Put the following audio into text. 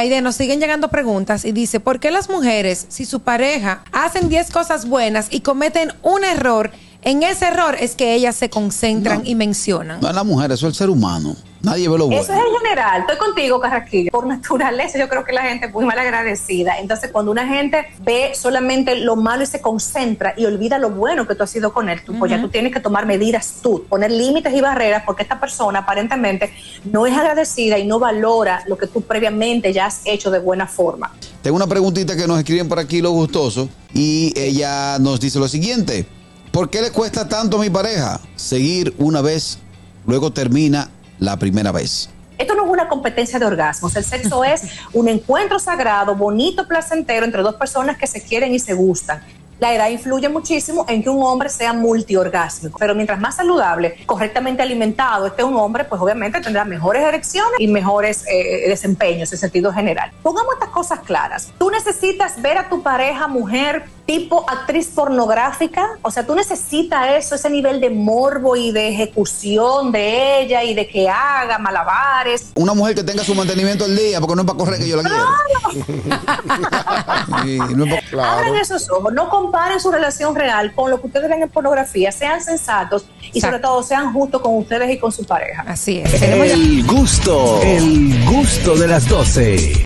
Aide, nos siguen llegando preguntas y dice, ¿por qué las mujeres, si su pareja hacen 10 cosas buenas y cometen un error, en ese error es que ellas se concentran No. y mencionan? No es la mujer, eso es el ser humano. Nadie ve lo bueno. Eso es en general. Estoy contigo, Carraquillo. Por naturaleza, yo creo que la gente es muy mal agradecida. Entonces, cuando una gente ve solamente lo malo y se concentra y olvida lo bueno que tú has sido con él, tú, pues ya tú tienes que tomar medidas tú, poner límites y barreras, porque esta persona aparentemente no es agradecida y no valora lo que tú previamente ya has hecho de buena forma. Tengo una preguntita que nos escriben por aquí los gustosos y ella nos dice lo siguiente. ¿Por qué le cuesta tanto a mi pareja seguir una vez, luego termina la primera vez? Esto no es una competencia de orgasmos. El sexo es un encuentro sagrado, bonito, placentero entre dos personas que se quieren y se gustan. La edad influye muchísimo en que un hombre sea multiorgásmico, pero mientras más saludable, correctamente alimentado esté un hombre, pues obviamente tendrá mejores erecciones y mejores eh, desempeños en sentido general. Pongamos estas cosas claras. Tú necesitas ver a tu pareja mujer tipo actriz pornográfica, o sea, tú necesitas eso, ese nivel de morbo y de ejecución de ella y de que haga malabares, Una mujer que tenga su mantenimiento al día, porque no es para correr que yo la quiero. Sí, no es Abran esos ojos, no comparen su relación real con lo que ustedes ven en pornografía, sean sensatos y Exacto. sobre todo sean justos con ustedes y con su pareja. Así es. El gusto, el gusto de las 12.